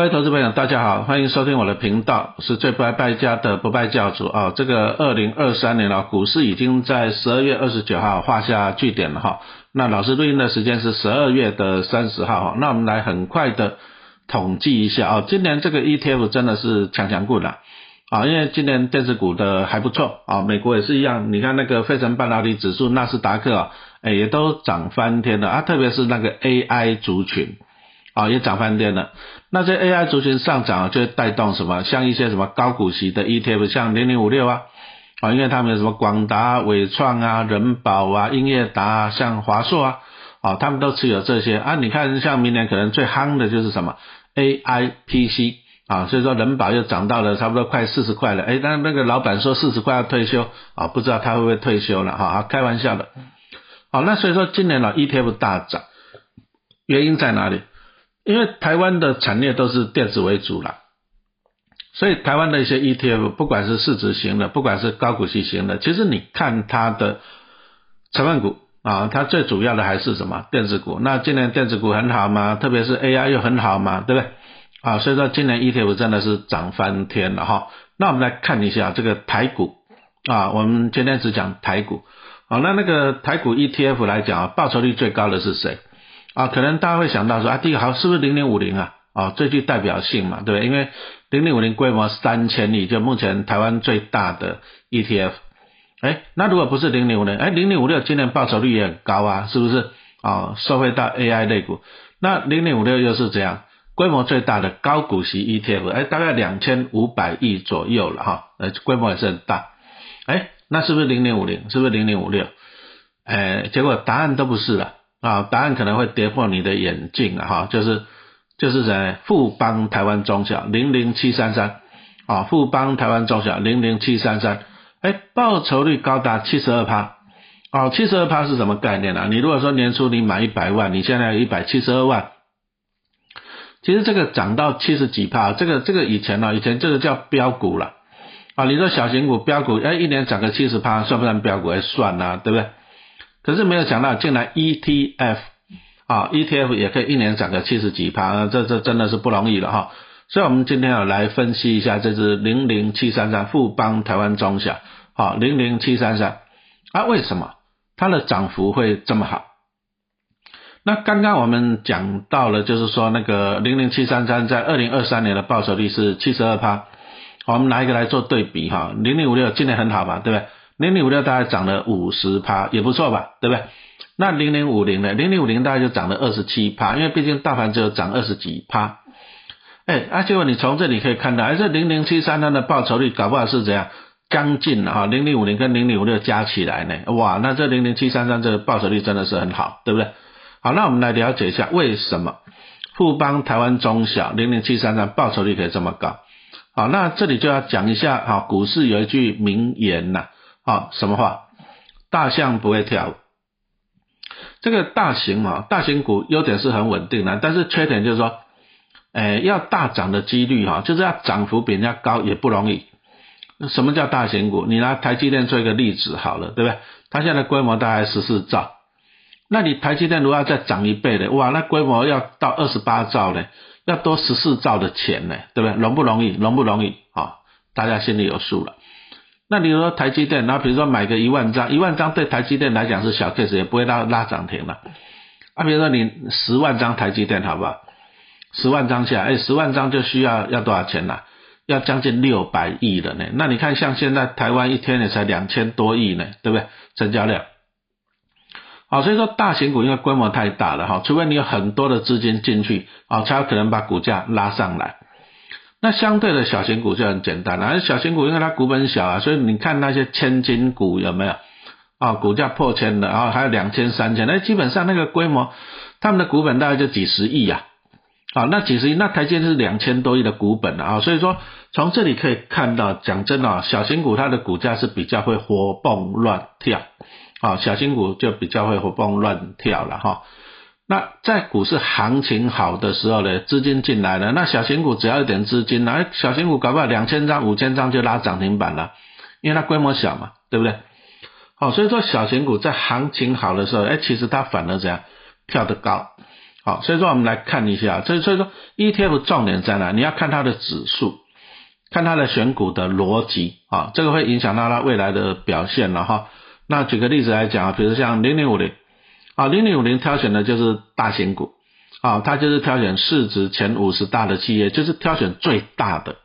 各位投资朋友，大家好，欢迎收听我的频道，是最不爱败家的不败教主啊。这个二零二三年了，股市已经在十二月二十九号画下句点了哈。那老师录音的时间是十二月的三十号哈。那我们来很快的统计一下啊，今年这个 ETF 真的是强强股了啊，因为今年电子股的还不错啊，美国也是一样，你看那个费城半导体指数、纳斯达克啊，哎也都涨翻天了啊，特别是那个 AI 族群。啊，也涨翻天了。那这 AI 族群上涨，就会带动什么？像一些什么高股息的 ETF，像零零五六啊，啊，因为他们有什么广达、伟创啊、人保啊、英业达啊，像华硕啊，啊，他们都持有这些啊。你看，像明年可能最夯的就是什么 AI PC 啊，所以说人保又涨到了差不多快四十块了。哎，但那个老板说四十块要退休啊，不知道他会不会退休了哈？开玩笑的。好，那所以说今年呢 ETF 大涨，原因在哪里？因为台湾的产业都是电子为主了，所以台湾的一些 ETF，不管是市值型的，不管是高股息型的，其实你看它的成分股啊，它最主要的还是什么电子股。那今年电子股很好吗？特别是 AI 又很好吗？对不对？啊，所以说今年 ETF 真的是涨翻天了哈。那我们来看一下这个台股啊，我们今天只讲台股。好，那那个台股 ETF 来讲啊，报酬率最高的是谁？啊，可能大家会想到说啊，第一个好是不是零零五零啊？啊，最具代表性嘛，对不对？因为零零五零规模三千亿，就目前台湾最大的 ETF。哎，那如果不是零零五零，哎，零零五六今年报酬率也很高啊，是不是？啊，受惠到 AI 类股。那零零五六又是怎样？规模最大的高股息 ETF，哎，大概两千五百亿左右了哈，呃，规模也是很大。哎，那是不是零零五零？是不是零零五六？哎，结果答案都不是了。啊，答案可能会跌破你的眼镜啊！哈，就是就是在富邦台湾中小零零七三三啊，富邦台湾中小零零七三三，哎，报酬率高达七十二趴，哦，七十二趴是什么概念啊？你如果说年初你买一百万，你现在一百七十二万，其实这个涨到七十几趴，这个这个以前呢，以前这个叫标股了啊，你说小型股标股，哎，一年涨个七十趴，算不算标股？哎，算啊，对不对？可是没有想到，竟然 ETF 啊，ETF 也可以一年涨个七十几趴，这这真的是不容易了哈。所以，我们今天要来分析一下这只零零七三三富邦台湾中小，好，零零七三三啊，为什么它的涨幅会这么好？那刚刚我们讲到了，就是说那个零零七三三在二零二三年的报酬率是七十二趴，我们拿一个来做对比哈，零零五六今年很好吧，对不对？零零五六大概涨了五十趴，也不错吧，对不对？那零零五零呢？零零五零大概就涨了二十七趴，因为毕竟大盘只有涨二十几趴。哎，啊，结果你从这里可以看到，哎，这零零七三它的报酬率搞不好是怎样？将近哈，零零五零跟零零五六加起来呢，哇，那这零零七三三这个报酬率真的是很好，对不对？好，那我们来了解一下为什么富邦台湾中小零零七三三报酬率可以这么高？好，那这里就要讲一下哈，股市有一句名言呐。啊什么话？大象不会跳舞。这个大型嘛，大型股优点是很稳定的，但是缺点就是说，哎，要大涨的几率哈，就是要涨幅比人家高也不容易。什么叫大型股？你拿台积电做一个例子好了，对不对？它现在规模大概十四兆，那你台积电如果要再涨一倍的，哇，那规模要到二十八兆呢，要多十四兆的钱呢，对不对？容不容易？容不容易？啊，大家心里有数了。那你说台积电，然后比如说买个一万张，一万张对台积电来讲是小 case，也不会拉拉涨停了。啊，比如说你十万张台积电，好不好？十万张下，哎，十万张就需要要多少钱呢？要将近六百亿了呢。那你看，像现在台湾一天也才两千多亿呢，对不对？成交量。好，所以说大型股因为规模太大了哈，除非你有很多的资金进去，啊，才有可能把股价拉上来。那相对的小型股就很简单了，小型股因为它股本小啊，所以你看那些千金股有没有啊？股价破千的，然后还有两千、三千，那基本上那个规模，他们的股本大概就几十亿呀。啊，那几十亿，那台积是两千多亿的股本啊，所以说从这里可以看到，讲真的，小型股它的股价是比较会活蹦乱跳，啊，小型股就比较会活蹦乱跳了哈。那在股市行情好的时候呢，资金进来了，那小型股只要一点资金，那小型股搞不好两千张、五千张就拉涨停板了，因为它规模小嘛，对不对？好，所以说小型股在行情好的时候，哎，其实它反而怎样跳得高，好，所以说我们来看一下，所以所以说 ETF 重点在哪？你要看它的指数，看它的选股的逻辑啊，这个会影响到它未来的表现了哈。那举个例子来讲啊，比如像零零五零啊，零零五零挑选的就是大型股啊，它就是挑选市值前五十大的企业，就是挑选最大的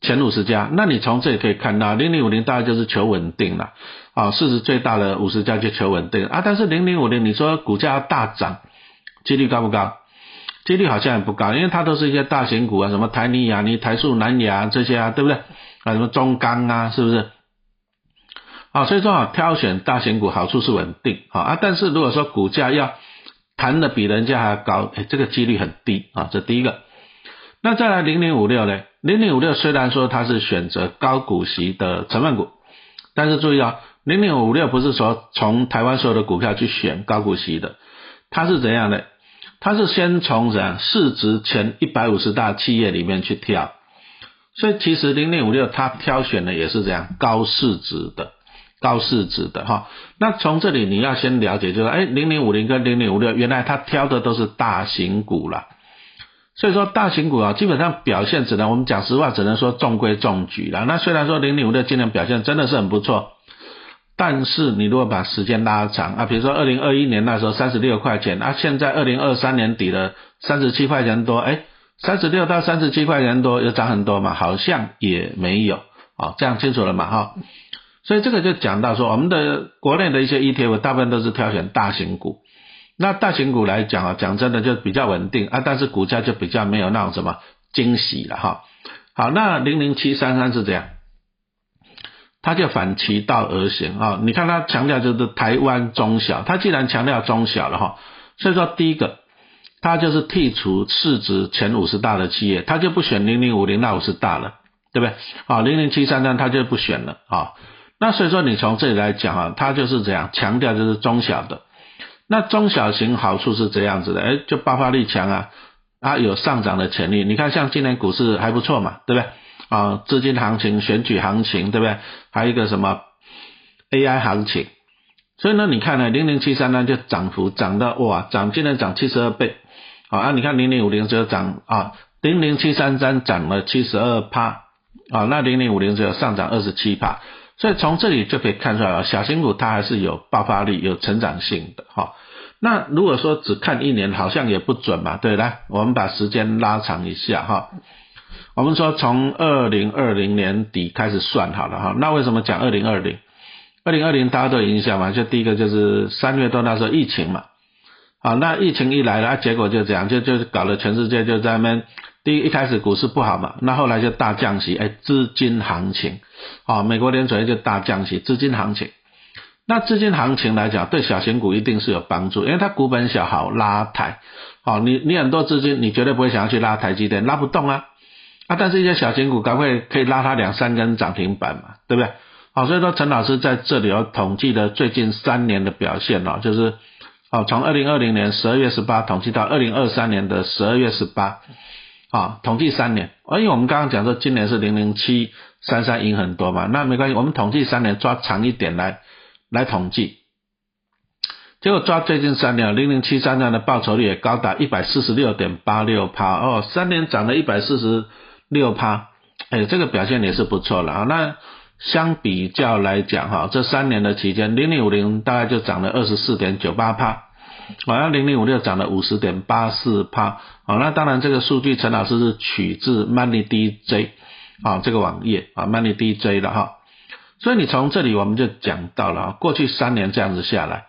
前五十家。那你从这里可以看到，零零五零大概就是求稳定了啊，市值最大的五十家就求稳定啊。但是零零五零你说股价大涨。几率高不高？几率好像也不高，因为它都是一些大型股啊，什么台泥、亚泥、台塑、南亚这些啊，对不对？啊，什么中钢啊，是不是？啊，所以说啊，挑选大型股好处是稳定啊啊，但是如果说股价要弹的比人家还高，哎，这个几率很低啊，这第一个。那再来零零五六呢？零零五六虽然说它是选择高股息的成分股，但是注意啊，零零五六不是说从台湾所有的股票去选高股息的，它是怎样的？它是先从怎样市值前一百五十大企业里面去挑，所以其实零零五六它挑选的也是这样高市值的，高市值的哈。那从这里你要先了解，就是哎零零五零跟零零五六，原来它挑的都是大型股了。所以说大型股啊，基本上表现只能我们讲实话，只能说中规中矩了。那虽然说零零五六今年表现真的是很不错。但是你如果把时间拉长啊，比如说二零二一年那时候三十六块钱，啊现在二零二三年底的三十七块钱多，哎，三十六到三十七块钱多有涨很多嘛？好像也没有，哦，这样清楚了嘛哈？所以这个就讲到说，我们的国内的一些 ETF 大部分都是挑选大型股，那大型股来讲啊，讲真的就比较稳定啊，但是股价就比较没有那种什么惊喜了哈。好，那零零七三三是这样。他就反其道而行啊！你看他强调就是台湾中小，他既然强调中小了哈，所以说第一个，他就是剔除市值前五十大的企业，他就不选零零五零那五十大了，对不对？啊，零零七三三他就不选了啊。那所以说你从这里来讲啊，它就是这样强调就是中小的，那中小型好处是这样子的，哎，就爆发力强啊，啊有上涨的潜力。你看像今年股市还不错嘛，对不对？啊，资金行情、选举行情，对不对？还有一个什么 AI 行情，所以呢，你看呢，零零七三呢就涨幅涨到哇，涨今年涨七十二倍，好啊，你看零零五零只有涨啊，零零七三三涨了七十二帕，啊，那零零五零只有上涨二十七帕，所以从这里就可以看出来了，小新股它还是有爆发力、有成长性的哈。那如果说只看一年，好像也不准嘛，对，来，我们把时间拉长一下哈。我们说从二零二零年底开始算好了哈，那为什么讲二零二零？二零二零大家都有印象嘛？就第一个就是三月多那时候疫情嘛，啊，那疫情一来了，结果就这样，就就搞得全世界就在那，第一一开始股市不好嘛，那后来就大降息，哎，资金行情，啊，美国联储就大降息，资金行情，那资金行情来讲，对小型股一定是有帮助，因为它股本小，好拉抬，好，你你很多资金，你绝对不会想要去拉台积电，拉不动啊。啊，但是一些小型股赶快可以拉它两三根涨停板嘛，对不对？好，所以说陈老师在这里有统计的最近三年的表现哦，就是哦从二零二零年十二月十八统计到二零二三年的十二月十八，啊，统计三年。因为我们刚刚讲说今年是零零七三三赢很多嘛，那没关系，我们统计三年抓长一点来来统计，结果抓最近三年零零七三三的报酬率也高达一百四十六点八六趴哦，三年涨了一百四十。六趴，哎，这个表现也是不错了啊。那相比较来讲哈，这三年的期间，零零五零大概就涨了二十四点九八趴，好像零零五六涨了五十点八四趴。好，那当然这个数据陈老师是取自 Money DJ 啊这个网页啊 Money DJ 的哈。所以你从这里我们就讲到了啊，过去三年这样子下来，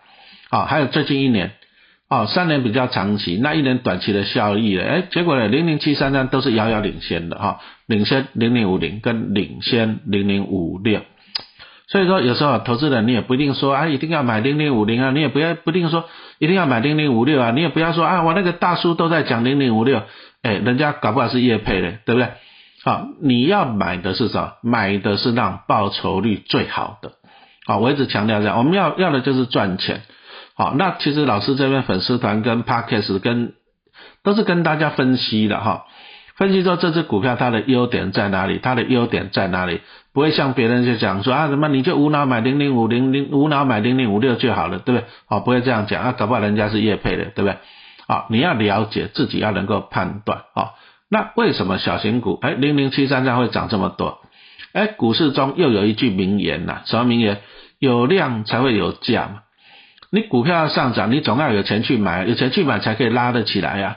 啊，还有最近一年。哦，三年比较长期，那一年短期的效益呢？哎，结果呢，零零七三三都是遥遥领先的哈，领先零零五零跟领先零零五六。所以说有时候投资人你也不一定说啊，一定要买零零五零啊，你也不要不一定说一定要买零零五六啊，你也不要说啊，我那个大叔都在讲零零五六，哎，人家搞不好是叶配的，对不对？好，你要买的是什么？买的是让报酬率最好的。好，我一直强调这样，我们要要的就是赚钱。好，那其实老师这边粉丝团跟 podcast 跟都是跟大家分析的哈，分析说这只股票它的优点在哪里，它的优点在哪里，不会像别人就讲说啊什么你就无脑买零零五零零无脑买零零五六就好了，对不对？哦，不会这样讲啊，搞不好人家是业配的，对不对？啊，你要了解自己要能够判断啊。那为什么小型股哎零零七三三会涨这么多？哎，股市中又有一句名言呐，什么名言？有量才会有价嘛。你股票要上涨，你总要有钱去买，有钱去买才可以拉得起来呀。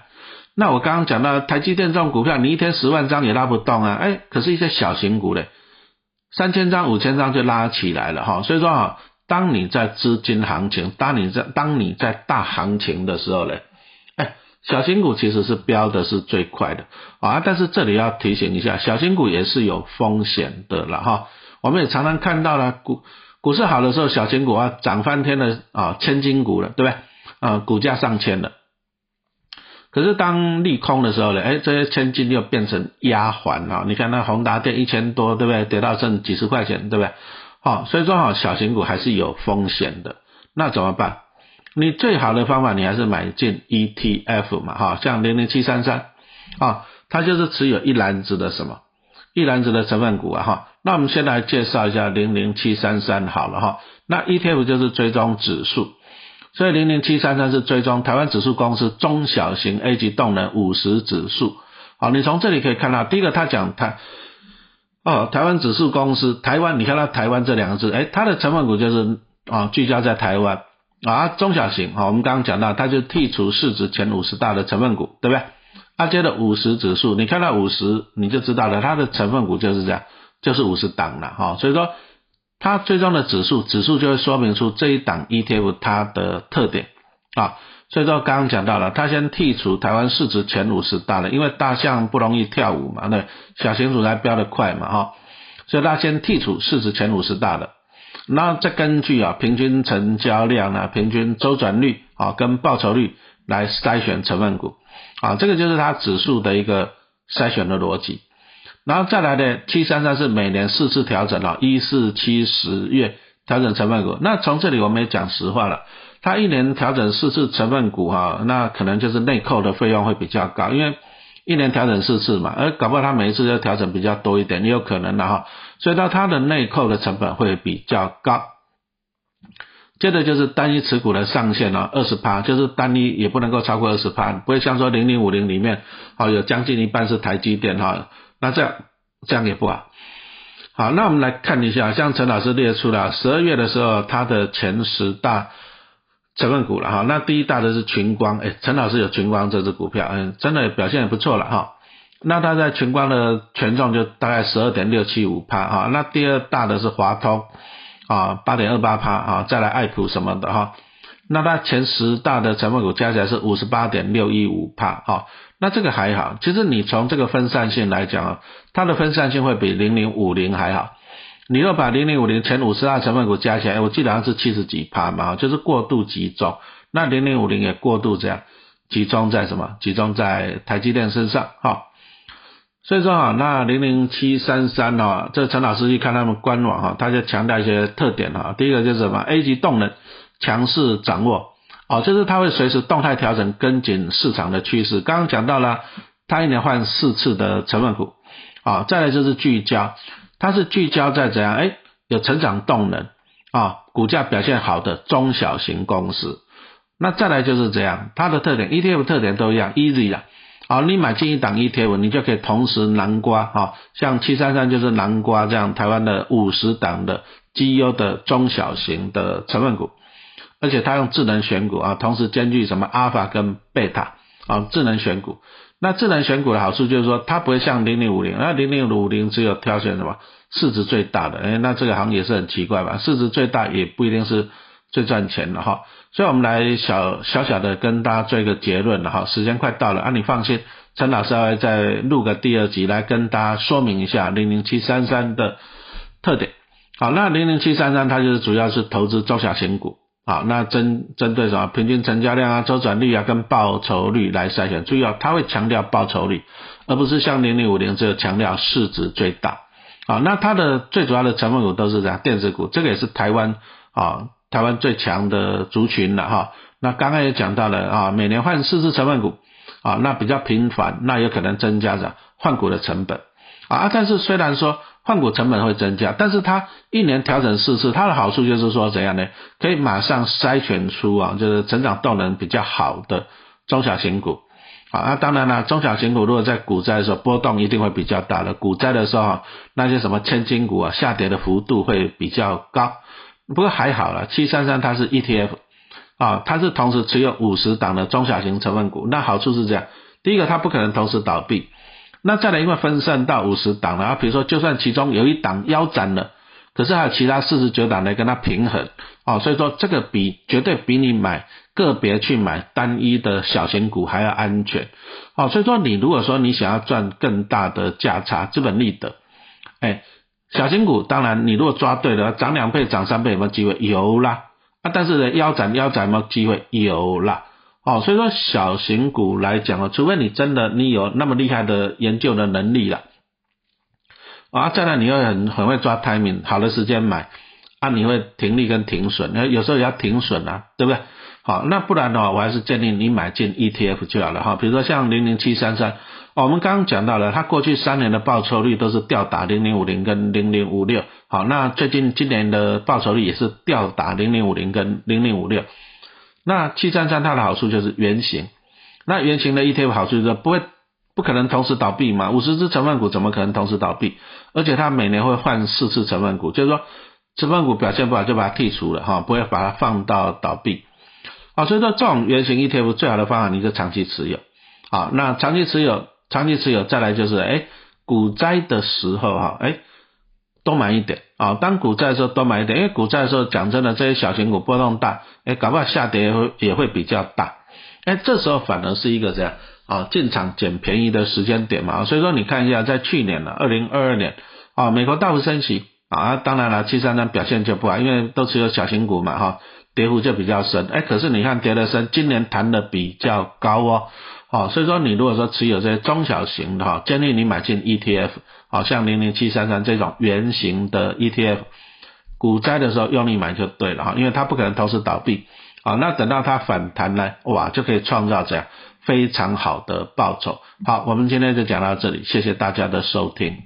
那我刚刚讲到台积电这种股票，你一天十万张也拉不动啊。哎，可是一些小型股嘞，三千张、五千张就拉起来了哈。所以说啊，当你在资金行情，当你在当你在大行情的时候嘞，哎，小型股其实是飙的是最快的啊。但是这里要提醒一下，小型股也是有风险的了哈。我们也常常看到了股。股市好的时候，小型股啊涨翻天的啊，千金股了，对不对？啊，股价上千了。可是当利空的时候呢，哎，这些千金又变成丫鬟啊。你看那宏达电一千多，对不对？跌到剩几十块钱，对不对？好，所以说哈，小型股还是有风险的。那怎么办？你最好的方法，你还是买进 ETF 嘛，哈，像零零七三三啊，它就是持有一篮子的什么？一篮子的成分股啊，哈。那我们先来介绍一下零零七三三好了哈，那 ETF 就是追踪指数，所以零零七三三是追踪台湾指数公司中小型 A 级动能五十指数。好，你从这里可以看到，第一个他讲台哦，台湾指数公司台湾，你看到台湾这两个字，哎，它的成分股就是啊聚焦在台湾啊中小型啊，我们刚刚讲到，它就剔除市值前五十大的成分股，对不对？它接的五十指数，你看到五十你就知道了，它的成分股就是这样。就是五十档了哈，所以说它最终的指数，指数就会说明出这一档 ETF 它的特点啊。所以说刚刚讲到了，它先剔除台湾市值前五十大的，因为大象不容易跳舞嘛，那小型股才飙得快嘛哈。所以它先剔除市值前五十大的，然后再根据啊平均成交量啊、平均周转率啊跟报酬率来筛选成分股啊，这个就是它指数的一个筛选的逻辑。然后再来的七三三是每年四次调整哦，一四七十月调整成分股。那从这里我们也讲实话了，它一年调整四次成分股哈，那可能就是内扣的费用会比较高，因为一年调整四次嘛，而搞不好它每一次要调整比较多一点，也有可能的哈。所以到它的内扣的成本会比较高。接着就是单一持股的上限哦，二十趴，就是单一也不能够超过二十趴，不会像说零零五零里面哦有将近一半是台积电哈。那这样这样也不好，好，那我们来看一下，像陈老师列出了十二月的时候，它的前十大成分股了哈。那第一大的是群光，哎，陈老师有群光这只股票，嗯，真的表现也不错了哈。那它在群光的权重就大概十二点六七五帕哈。那第二大的是华通啊，八点二八帕啊，再来爱普什么的哈。那它前十大的成分股加起来是五十八点六一五帕哈。那这个还好，其实你从这个分散性来讲啊，它的分散性会比零零五零还好。你若把零零五零前五十大成分股加起来，我记得好像是七十几帕嘛，就是过度集中。那零零五零也过度这样集中在什么？集中在台积电身上哈。所以说啊，那零零七三三哦，这陈老师一看他们官网哈，他就强调一些特点哈。第一个就是什么？A 级动能强势掌握。哦，就是它会随时动态调整，跟紧市场的趋势。刚刚讲到了，它一年换四次的成分股。啊，再来就是聚焦，它是聚焦在怎样？哎，有成长动能啊，股价表现好的中小型公司。那再来就是这样，它的特点，ETF 特点都一样，easy 啊。好，你买进一档 ETF，你就可以同时南瓜啊，像七三三就是南瓜这样，台湾的五十档的绩优的中小型的成分股。而且它用智能选股啊，同时兼具什么阿尔法跟贝塔啊，智能选股。那智能选股的好处就是说，它不会像零零五零，那零零五零只有挑选什么市值最大的，哎，那这个行业是很奇怪吧？市值最大也不一定是最赚钱的哈。所以我们来小小小的跟大家做一个结论了哈，时间快到了啊，你放心，陈老师会再录个第二集来跟大家说明一下零零七三三的特点。好，那零零七三三它就是主要是投资中小型股。好，那针针对什么平均成交量啊、周转率啊跟报酬率来筛选，注意哦，它会强调报酬率，而不是像零零五零只有强调市值最大。好，那它的最主要的成分股都是这样，电子股，这个也是台湾啊台湾最强的族群了哈。那刚刚也讲到了啊，每年换四只成分股啊，那比较频繁，那有可能增加着换股的成本啊。但是虽然说。换股成本会增加，但是它一年调整四次，它的好处就是说怎样呢？可以马上筛选出啊，就是成长动能比较好的中小型股。好，那当然了，中小型股如果在股灾的时候波动一定会比较大的，股灾的时候那些什么千金股啊下跌的幅度会比较高。不过还好了，七三三它是 ETF 啊，它是同时持有五十档的中小型成分股，那好处是这样，第一个它不可能同时倒闭，那再来因为分散到五十档了，啊，比如说就算其中有一档腰斩了，可是还有其他四十九档来跟它平衡，哦，所以说这个比绝对比你买。个别去买单一的小型股还要安全，哦，所以说你如果说你想要赚更大的价差、资本利得，哎，小型股当然你如果抓对了，涨两倍、涨三倍有没有机会？有啦，啊，但是呢，腰斩腰斩有没有机会？有啦，哦，所以说小型股来讲哦，除非你真的你有那么厉害的研究的能力了，啊，再来你又很很会抓 timing，好的时间买，啊，你会停利跟停损，那有时候也要停损啊，对不对？好，那不然的话，我还是建议你买进 ETF 就好了哈。比如说像零零七三三，我们刚刚讲到了，它过去三年的报酬率都是吊打零零五零跟零零五六。好，那最近今年的报酬率也是吊打零零五零跟零零五六。那七三三它的好处就是圆形，那圆形的 ETF 好处就是不会不可能同时倒闭嘛，五十只成分股怎么可能同时倒闭？而且它每年会换四次成分股，就是说成分股表现不好就把它剔除了哈，不会把它放到倒闭。好，所以说这种圆形 ETF 最好的方法，你就长期持有。好，那长期持有，长期持有，再来就是，哎，股灾的时候哈，哎，多买一点啊。当股债的时候多买一点，因为股债的时候讲真的，这些小型股波动大，哎，搞不好下跌会也会比较大。哎，这时候反而是一个这样啊进场捡便宜的时间点嘛。所以说你看一下，在去年呢，二零二二年啊，美国大幅升息啊，当然了，七三三表现就不好，因为都持有小型股嘛哈。跌幅就比较深，哎，可是你看跌的深，今年弹的比较高哦，好，所以说你如果说持有这些中小型的哈，建议你买进 ETF，好像零零七三三这种圆形的 ETF，股灾的时候用力买就对了哈，因为它不可能同时倒闭，好，那等到它反弹呢，哇，就可以创造这样非常好的报酬。好，我们今天就讲到这里，谢谢大家的收听。